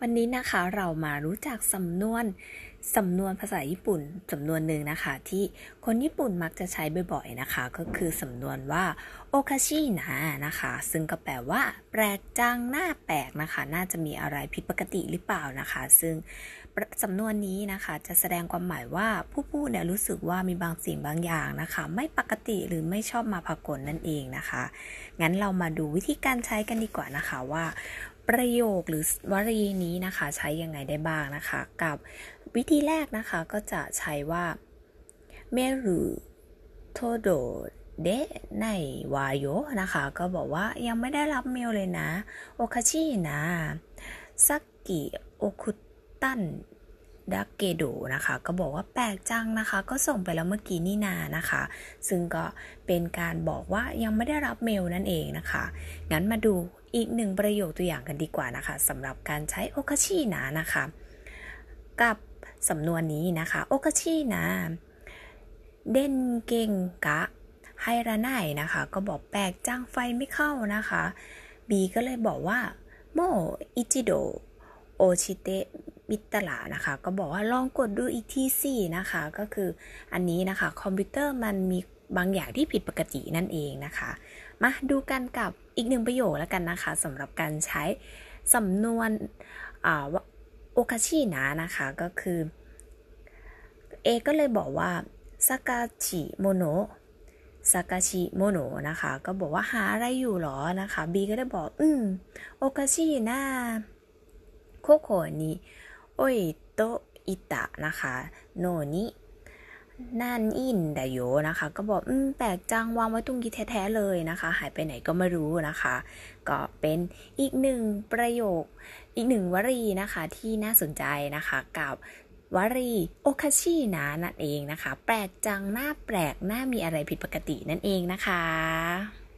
วันนี้นะคะเรามารู้จักสำนวนสำนวนภาษาญี่ปุ่นสำนวนหนึ่งนะคะ ที่คนญี่ปุ่นมักจะใช้บ่อยๆนะคะ ก็คือสำนวนว่าโอคาชินะนะคะ ซึ่งก็แปลว่า แปลกจังหน้าแปลกนะคะ น่าจะมีอะไรผิดปกติหรือเปล่านะคะ ซึ่งสำนวนนี้นะคะ จะแสดงความหมายว่าผู้พูดเนี่ยรู้สึกว่ามีบางสิ่งบางอย่างนะคะ ไม่ปกติหรือไม่ชอบมาพากลนั่นเองนะคะ งั้นเรามาดูวิธีการใช้กันดีกว่านะคะว่า ประโยคหรือวลีนี้นะคะ ใช้ยังไงได้บ้างนะคะ กับวิธีแรกนะคะก็จะใช้ว่าเมรุโทโดเดในวายโยนะคะ ก็บอกว่ายังไม่ได้รับเมลเลยนะ โอคาชินะสักกิโอคุตัน ดักเกโดนะคะ ก็บอกว่าแปลกจังนะคะ ก็ส่งไปแล้วเมื่อกี้นี่นานะคะ ซึ่งก็เป็นการบอกว่ายังไม่ได้รับเมลนั่นเองนะคะ งั้นมาดูอีกหนึ่งประโยคตัวอย่างกันดีกว่านะคะสำหรับการใช้โอคาชินะนะคะ กับสำนวนนี้นะคะโอคาชินะเด่นเก่งกะไฮราไนนะคะ ก็บอกแปลกจ้างไฟไม่เข้านะคะบีก็เลยบอกว่าโมอิจิโดโอชิเตะ มิตลานะคะ ก็บอกว่าลองกดดูอีกทีสินะคะ ก็คืออันนี้นะคะ คอมพิวเตอร์มันมีบางอย่างที่ผิดปกตินั่นเองนะคะ มาดูกันกับอีกหนึ่งประโยคแล้วกันนะคะสำหรับการใช้สำนวนおかしいな นะคะก็คือเอก็เลยบอกว่าซากาชิโมโนซากาชิโมโนนะคะ ก็บอกว่าหาอะไรอยู่หรอนะคะ B ก็ได้บอก อืมおかしいな ここに 置いといた นะคะ のに ないんだよ นะคะ ก็บอกอืมแปลกจังวางไว้ตรงนี้แท้ๆเลยนะคะ หายไปไหนก็ไม่รู้นะคะ ก็เป็นอีกหนึ่งประโยค อีกหนึ่งวลีนะคะที่น่าสนใจนะคะกับวลี おかしいな นั่นเองนะคะ แปลกจังหน้าแปลกหน้ามีอะไรผิดปกตินั่นเองนะคะ